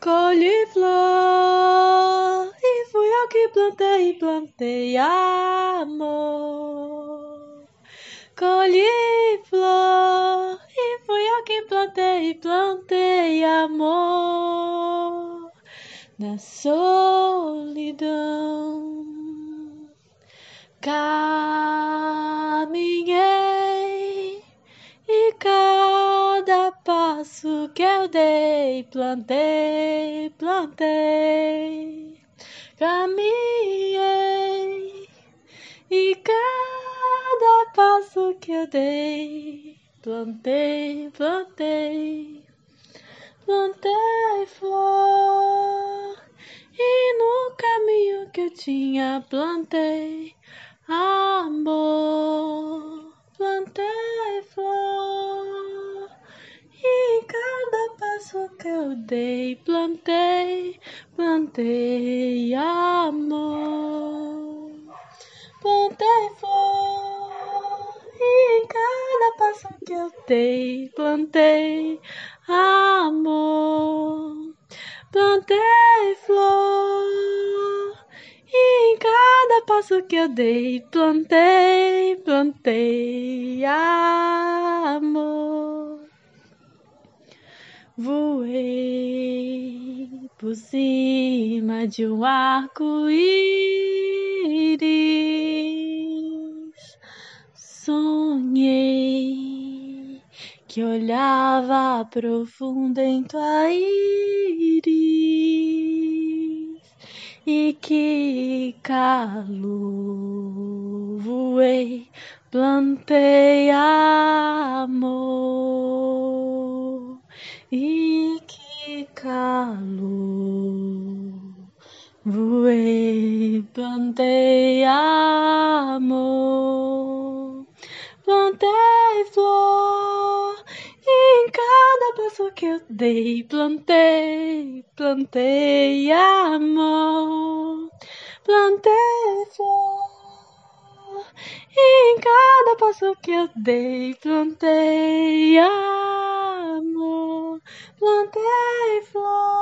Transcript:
colhi flor e fui eu que plantei, plantei amor. Colhi flor e fui eu que plantei, plantei amor na solidão. Caminhei passo que eu dei, plantei, plantei. Caminhei e cada passo que eu dei, plantei, plantei, plantei flor. E no caminho que eu tinha, plantei amor, que eu dei, plantei, plantei amor, plantei flor. E em cada passo que eu dei, plantei amor, plantei flor. E em cada passo que eu dei, plantei, plantei amor. Voei por cima de um arco-íris. Sonhei que olhava profundo em tua íris e que calor voei, plantei amor e que calor voei, plantei amor, plantei flor em cada passo que eu dei, plantei, plantei amor, plantei flor. E em cada passo que eu dei, plantei amor, plantei flor.